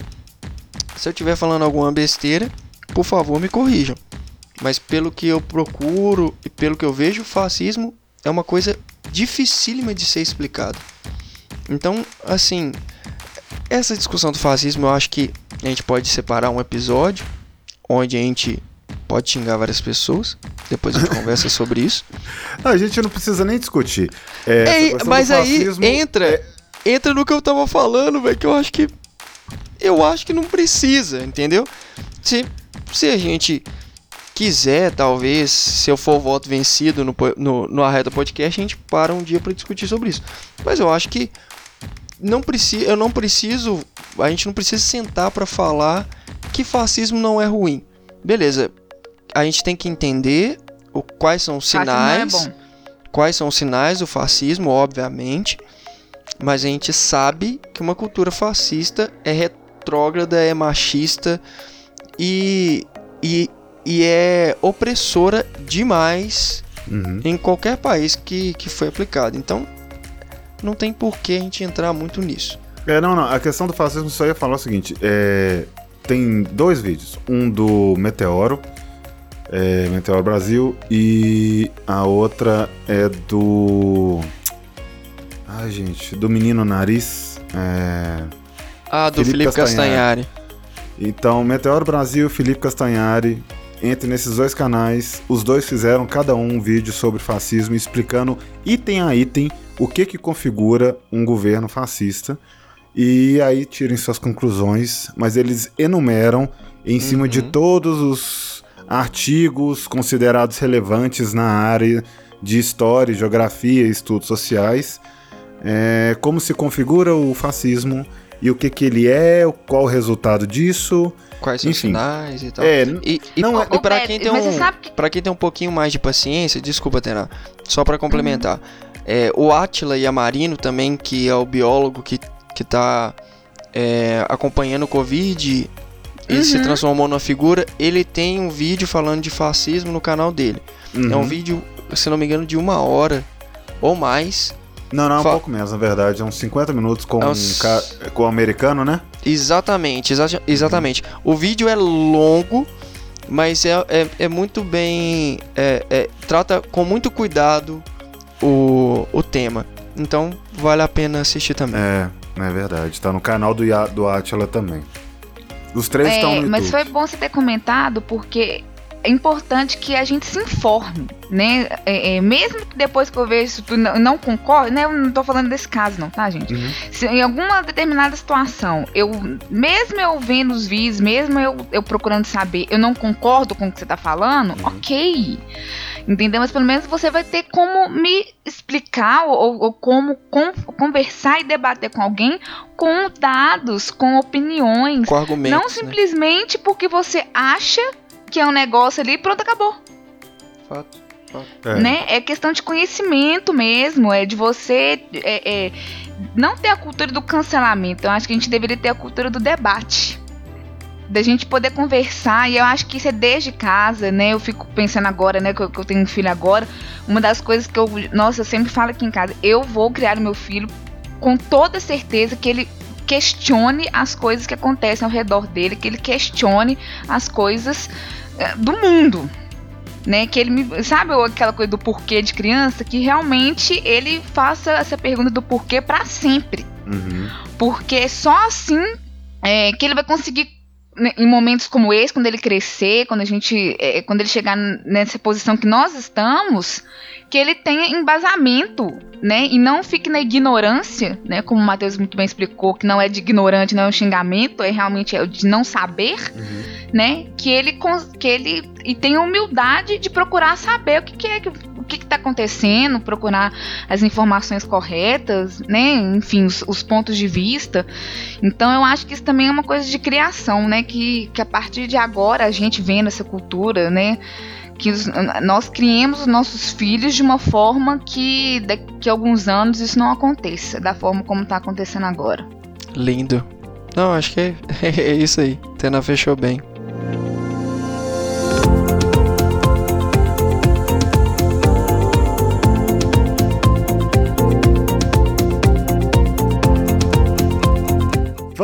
se eu estiver falando alguma besteira, por favor me corrijam. Mas pelo que eu procuro e pelo que eu vejo, o fascismo é uma coisa dificílima de ser explicada. Então, assim, essa discussão do fascismo eu acho que A gente pode separar um episódio onde a gente pode xingar várias pessoas. Depois a gente conversa sobre isso. A gente não precisa nem discutir. É, É, mas aí entra, é- entra no que eu tava falando, velho, que eu acho que eu acho que não precisa, entendeu? Se se a gente quiser, talvez, se eu for o voto vencido no no, no Arreta Podcast, a gente para um dia pra discutir sobre isso. Mas eu acho que não precisa, eu não preciso, a gente não precisa sentar pra falar que fascismo não é ruim. Beleza? A gente tem que entender o, quais são os é sinais bom. quais são os sinais do fascismo, obviamente, mas a gente sabe que uma cultura fascista é retrógrada, é machista e, e, e é opressora demais Uhum. em qualquer país que, que foi aplicado. Então, não tem por que a gente entrar muito nisso. É, não, não. A questão do fascismo só ia falar o seguinte: é, tem dois vídeos. Um do Meteoro, é, Meteoro Brasil, e a outra é do. Ai, gente, do Menino Nariz. É, Ah, do Felipe Felipe, Castanhari. Castanhari. Então, Meteoro Brasil, Felipe Castanhari. Entre nesses dois canais, os dois fizeram cada um um vídeo sobre fascismo, explicando item a item o que que configura um governo fascista. E aí tirem suas conclusões, mas eles enumeram em cima de Uhum. todos os artigos considerados relevantes na área de história, geografia e estudos sociais, é, como se configura o fascismo e o que que ele é, qual o resultado disso. Quais são os sinais e tal. É, E, e, Não, e é- pra Beto, quem tem um, que Pra quem tem um pouquinho mais de paciência, desculpa, Tena, só pra complementar. É, o Atila Yamarino também, que é o biólogo que, que tá é, acompanhando o Covid e se Uhum. transformou numa figura, ele tem um vídeo falando de fascismo no canal dele. É um uhum. vídeo, se não me engano, de uma hora ou mais. Não, não, é um Fa- pouco menos, na verdade. É uns 50 minutos com, É um uns- ca- com o americano, né? Exatamente, exa- exatamente. O vídeo é longo, mas é, é, é muito bem. é- é- trata com muito cuidado o, o tema. Então vale a pena assistir também. É, é verdade. Tá no canal do, do Atila também. Os três estão no É, YouTube. mas foi bom você ter comentado porque é importante que a gente se informe, né? É, é, mesmo que depois que eu vejo isso tudo não, não concordo, né? Eu não tô falando desse caso não, tá, gente? Uhum. Se em alguma determinada situação, eu mesmo eu vendo os vídeos, mesmo eu, eu procurando saber, eu não concordo com o que você tá falando, Uhum. ok. Entendeu? Mas pelo menos você vai ter como me explicar ou, ou como con- conversar e debater com alguém com dados, com opiniões. Com argumentos. Não né? simplesmente porque você acha que é um negócio ali e pronto, acabou. Fato. É. Né? É questão de conhecimento mesmo, é de você é, é, não ter a cultura do cancelamento. Eu acho que a gente deveria ter a cultura do debate. Da gente poder conversar, e eu acho que isso é desde casa, né? Eu fico pensando agora, né? Que eu, que eu tenho um filho agora. Uma das coisas que eu, nossa, eu sempre falo aqui em casa: eu vou criar o meu filho com toda certeza que ele questione as coisas que acontecem ao redor dele, que ele questione as coisas eh, do mundo, né? Que ele me, sabe aquela coisa do porquê de criança, que realmente ele faça essa pergunta do porquê para sempre, Uhum. porque só assim é, que ele vai conseguir em momentos como esse, quando ele crescer, quando a gente, é, quando ele chegar nessa posição que nós estamos, que ele tenha embasamento, né, e não fique na ignorância, né, como o Matheus muito bem explicou, que não é de ignorante, não é um xingamento, é realmente é de não saber, Uhum. né, que ele que ele e tenha humildade de procurar saber o que, que é que que está acontecendo, procurar as informações corretas, né, enfim, os, os pontos de vista. Então eu acho que isso também é uma coisa de criação, né, que, que a partir de agora a gente vendo essa cultura, né, que os- nós criemos os nossos filhos de uma forma que daqui a alguns anos isso não aconteça, da forma como está acontecendo agora. Lindo. Não, acho que é, é isso aí. Tena fechou bem.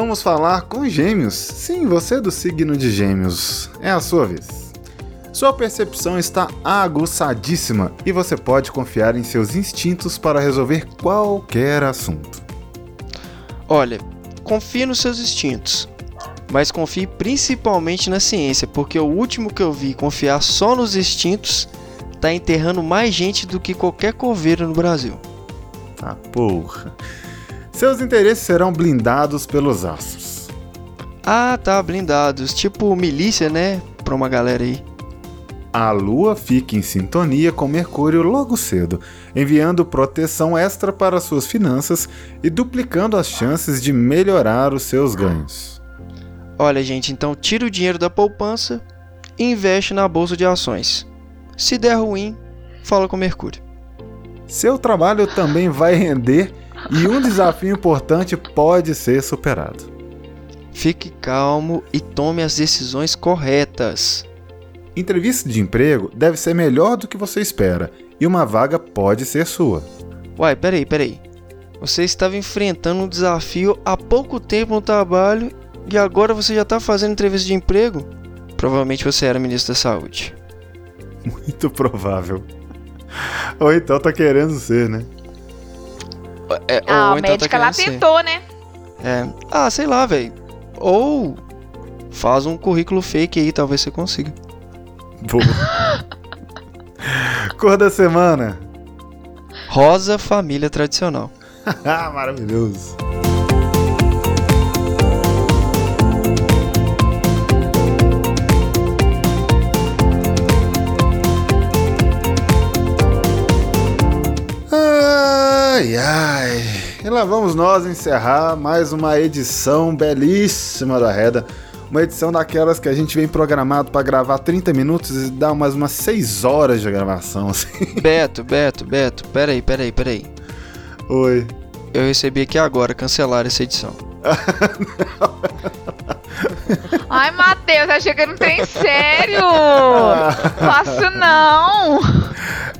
Vamos falar com gêmeos. Sim, você é do signo de gêmeos. É a sua vez. Sua percepção está aguçadíssima e você pode confiar em seus instintos para resolver qualquer assunto. Olha, confie nos seus instintos. mas confie principalmente na ciência, porque o último que eu vi confiar só nos instintos tá enterrando mais gente do que qualquer coveiro no Brasil. Ah, porra. Seus interesses serão blindados pelos astros. Ah, tá, blindados. Tipo milícia, né? Pra uma galera aí. A Lua fica em sintonia com Mercúrio logo cedo, enviando proteção extra para suas finanças e duplicando as chances de melhorar os seus ganhos. Olha, gente, então tira o dinheiro da poupança e investe na bolsa de ações. Se der ruim, fala com Mercúrio. Seu trabalho também vai render e um desafio importante pode ser superado. Fique calmo e tome as decisões corretas. Entrevista de emprego deve ser melhor do que você espera e uma vaga pode ser sua. Uai, peraí, peraí. Você estava enfrentando um desafio há pouco tempo no trabalho e agora você já está fazendo entrevista de emprego? Provavelmente você era ministro da Saúde. Muito provável. Ou então tá querendo ser, né? É, Ah, ou a então médica tá lá ser. tentou, né? É. Ah, sei lá, velho. Ou faz um currículo fake aí, talvez você consiga. Boa. Cor da semana. Rosa família tradicional. Ah, Maravilhoso. Ai, ai. E lá vamos nós encerrar mais uma edição belíssima da Reda. Uma edição daquelas que a gente vem programado pra gravar 30 minutos e dá umas, umas 6 horas de gravação, assim. Beto, Beto, Beto, peraí, peraí, peraí. Oi. Eu recebi aqui agora cancelar essa edição. Ai, Matheus, achei que era um trem sério. Faço não.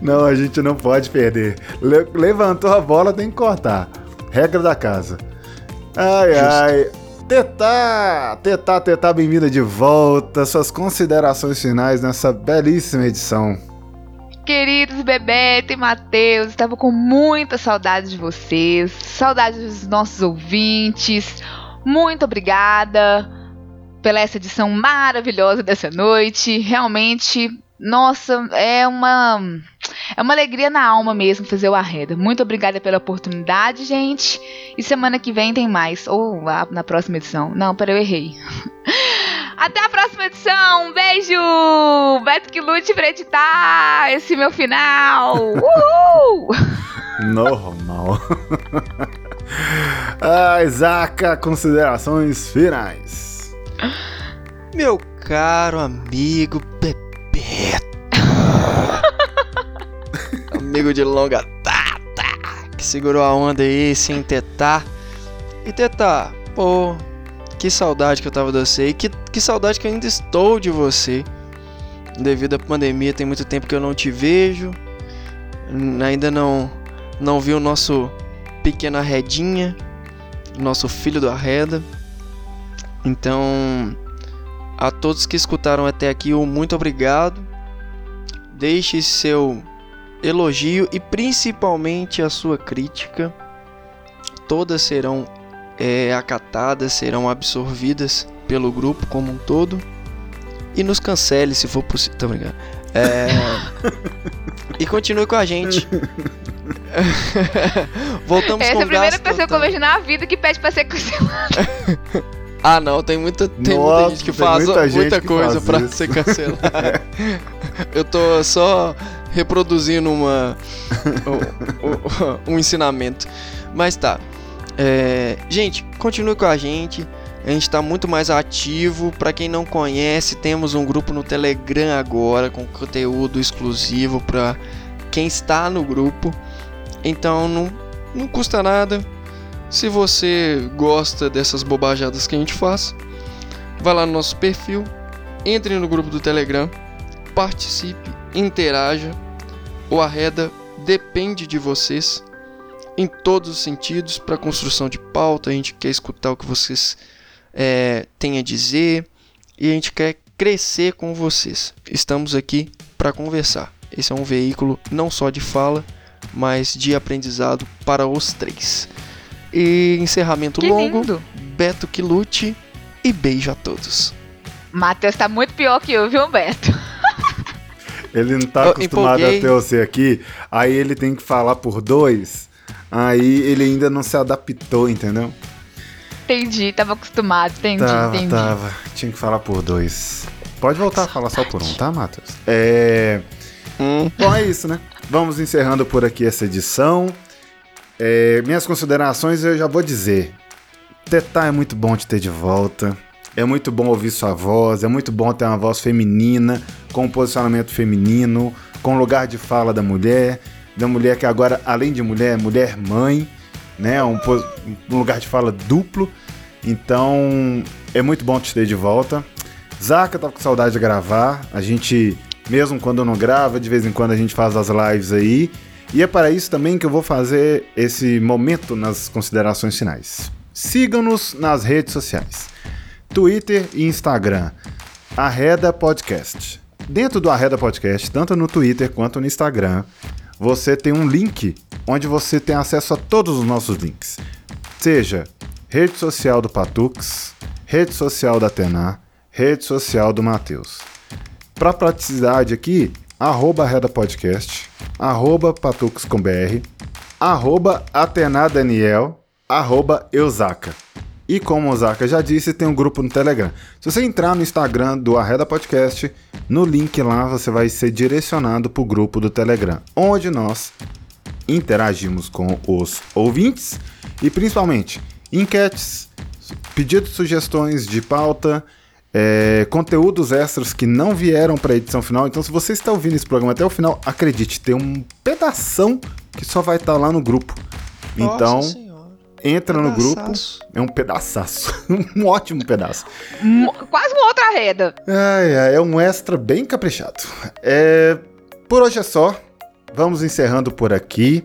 Não, a gente não pode perder. Le- levantou a bola, tem que cortar. Regra da casa. Ai, Justo. ai. Tetá, Tetá, Tetá, bem-vinda de volta. Suas considerações finais nessa belíssima edição. Queridos Bebeto e Matheus, estava com muita saudade de vocês, saudade dos nossos ouvintes. Muito obrigada pela essa edição maravilhosa dessa noite. Realmente, nossa, é uma é uma alegria na alma mesmo fazer o Arreda. Muito obrigada pela oportunidade, gente. E semana que vem tem mais ou ah, na próxima edição. Não, pera, eu errei. Até a próxima edição. Um beijo! Beto que lute pra editar esse meu final. Uhul! Normal. ai, Zaca, considerações finais. Meu caro amigo Bebeto. amigo de longa data. Que segurou a onda aí sem tetar. E tetar, pô, que saudade que eu tava de você. E que, que saudade que eu ainda estou de você. Devido à pandemia, tem muito tempo que eu não te vejo. Ainda não, não vi o nosso pequeno Arredinha. Nosso filho do Arreda. Então, a todos que escutaram até aqui, um muito obrigado. Deixe seu elogio e principalmente a sua crítica. Todas serão é, acatadas, serão absorvidas pelo grupo como um todo. E nos cancele se for possível. Tô brincando. É, e continue com a gente. Voltamos Essa com é a primeira pessoa que eu vejo na vida que pede pra ser cancelada. Ah, não, tem muita, tem Nossa, muita gente que faz muita muita, gente que coisa isso. ser cancelado. Eu tô só reproduzindo uma um, um- um ensinamento. Mas tá. É, gente, continue com a gente. A gente tá muito mais ativo. Pra quem não conhece, temos um grupo no Telegram agora com conteúdo exclusivo pra quem está no grupo. Então não, não custa nada. Se você gosta dessas bobajadas que a gente faz, vá lá no nosso perfil, entre no grupo do Telegram, participe, interaja. O Arreda depende de vocês em todos os sentidos para construção de pauta. A gente quer escutar o que vocês é, têm a dizer e a gente quer crescer com vocês. Estamos aqui para conversar. Esse é um veículo não só de fala, mas de aprendizado para os três. E encerramento Que longo. lindo. Beto que lute e beijo a todos. Matheus tá muito pior que eu, viu, Beto? Ele não tá Eu acostumado empolguei. a ter você aqui, aí ele tem que falar por dois, aí ele ainda não se adaptou, entendeu? Entendi, tava acostumado, entendi, tava, entendi. tava. Tinha que falar por dois. Pode voltar a falar só por um, tá, Matheus? É. Hum, Bom, é isso, né? Vamos encerrando por aqui essa edição. É, minhas considerações eu já vou dizer. Tetá é muito bom te ter de volta. É muito bom ouvir sua voz. É muito bom ter uma voz feminina, com um posicionamento feminino, com lugar de fala da mulher. Da mulher que agora, além de mulher, é mulher mãe, né? Um, um lugar de fala duplo. Então, é muito bom te ter de volta. Zaca tava com saudade de gravar. A gente, mesmo quando não grava, de vez em quando a gente faz as lives aí. E é para isso também que eu vou fazer esse momento nas considerações finais. Sigam-nos nas redes sociais: Twitter e Instagram. Arreda Podcast. Dentro do Arreda Podcast, tanto no Twitter quanto no Instagram, você tem um link onde você tem acesso a todos os nossos links. Seja rede social do Patux, rede social da Atena, rede social do Matheus. Para praticidade aqui, arroba Reda Podcast, arroba Patux com BR, arroba Atena Daniel, arroba Eusaka. E como o Zaka já disse, tem um grupo no Telegram. Se você entrar no Instagram do Arreda Podcast, no link lá você vai ser direcionado para o grupo do Telegram, onde nós interagimos com os ouvintes e principalmente enquetes, pedidos, sugestões de pauta, é, conteúdos extras que não vieram para a edição final. Então, se você está ouvindo esse programa até o final, acredite, tem um pedação que só vai estar lá no grupo. Então, Nossa Senhora, entra no grupo. pedaçaço. É um pedaçaço. um ótimo pedaço. Quase uma outra reda. Ai, ai, é um extra bem caprichado. É, por hoje é só. Vamos encerrando por aqui.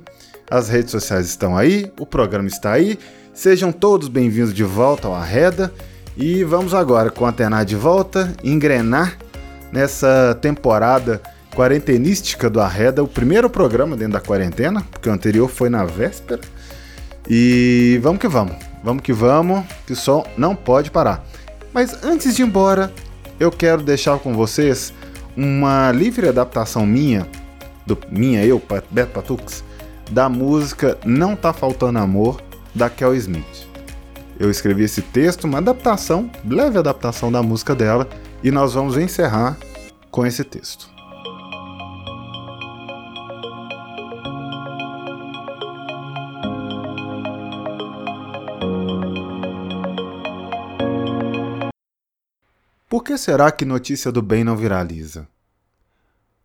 As redes sociais estão aí, o programa está aí. Sejam todos bem-vindos de volta ao Arreda. E vamos agora, com a Atena de volta, engrenar nessa temporada quarentenística do Arreda, o primeiro programa dentro da quarentena, porque o anterior foi na véspera. E vamos que vamos, vamos que vamos, que o som não pode parar. Mas antes de ir embora, eu quero deixar com vocês uma livre adaptação minha, do minha eu, Beto Patux, da música Não Tá Faltando Amor, da Kel Smith. Eu escrevi esse texto, uma adaptação, leve adaptação da música dela, e nós vamos encerrar com esse texto. Por que será que notícia do bem não viraliza?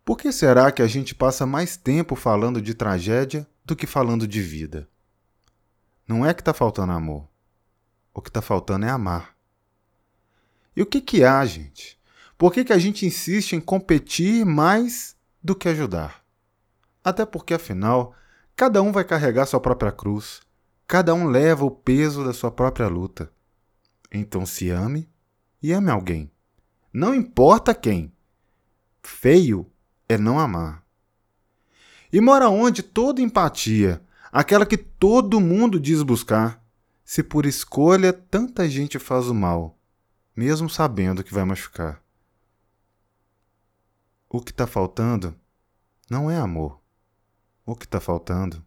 Por que será que a gente passa mais tempo falando de tragédia do que falando de vida? Não é que tá faltando amor. O que tá faltando é amar. E o que que há, gente? Por que, que a gente insiste em competir mais do que ajudar? Até porque, afinal, cada um vai carregar sua própria cruz. Cada um leva o peso da sua própria luta. Então se ame e ame alguém. Não importa quem. Feio é não amar. E mora onde toda empatia, aquela que todo mundo diz buscar, se por escolha tanta gente faz o mal, mesmo sabendo que vai machucar. O que está faltando não é amor. O que está faltando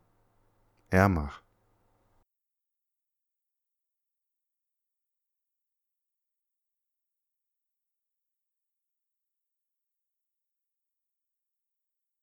é amar.